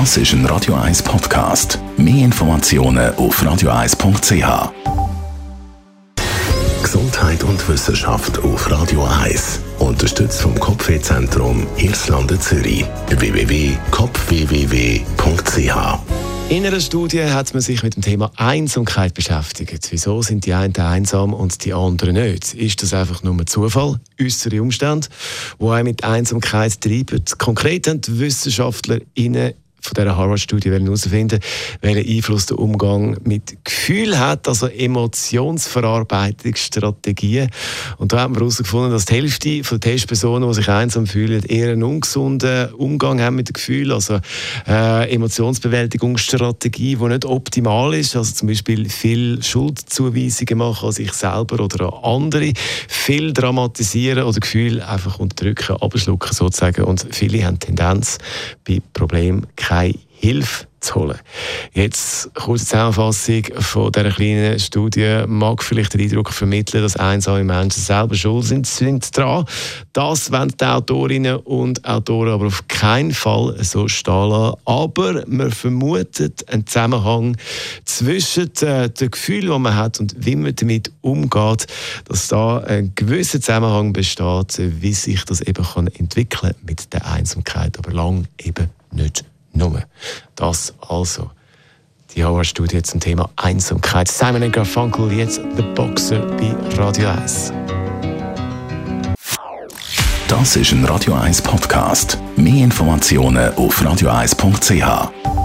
Das ist ein Radio 1 Podcast. Mehr Informationen auf radio1.ch. Gesundheit und Wissenschaft auf Radio 1. Unterstützt vom Kopfwehzentrum Irlande Zürich. www.kopfwww.ch in einer Studie hat man sich mit dem Thema Einsamkeit beschäftigt. Wieso sind die einen einsam und die anderen nicht? Ist das einfach nur Zufall, äußere Umstände, die einen mit Einsamkeit treiben? Konkret haben die WissenschaftlerInnen von dieser Harvard-Studie herausfinden welchen Einfluss der Umgang mit Gefühl hat, also Emotionsverarbeitungsstrategien. Und da haben wir herausgefunden, dass die Hälfte der Testpersonen, die sich einsam fühlen, eher einen ungesunden Umgang haben mit dem Gefühl, also äh, Emotionsbewältigungsstrategie, die nicht optimal ist, also zum Beispiel viel Schuldzuweisungen machen an sich selber oder an andere, viel dramatisieren oder Gefühle einfach unterdrücken, abschlucken sozusagen. Und viele haben Tendenz bei Problemen keine Hilfe zu holen. Jetzt kurze Zusammenfassung von dieser kleinen Studie mag vielleicht den Eindruck vermitteln, dass einsame Menschen selber schuld sind, sind dran. Das wollen die Autorinnen und Autoren aber auf keinen Fall so stehen lassen. Aber man vermutet einen Zusammenhang zwischen äh, den Gefühlen, die man hat und wie man damit umgeht, dass da ein gewisser Zusammenhang besteht, wie sich das eben kann entwickeln mit der Einsamkeit, aber lang eben nicht nur. Das also. Die Howard-Studie zum Thema Einsamkeit. Simon Garfunkel, jetzt The Boxer bei Radio 1. Das ist ein Radio 1 Podcast. Mehr Informationen auf radio1.ch.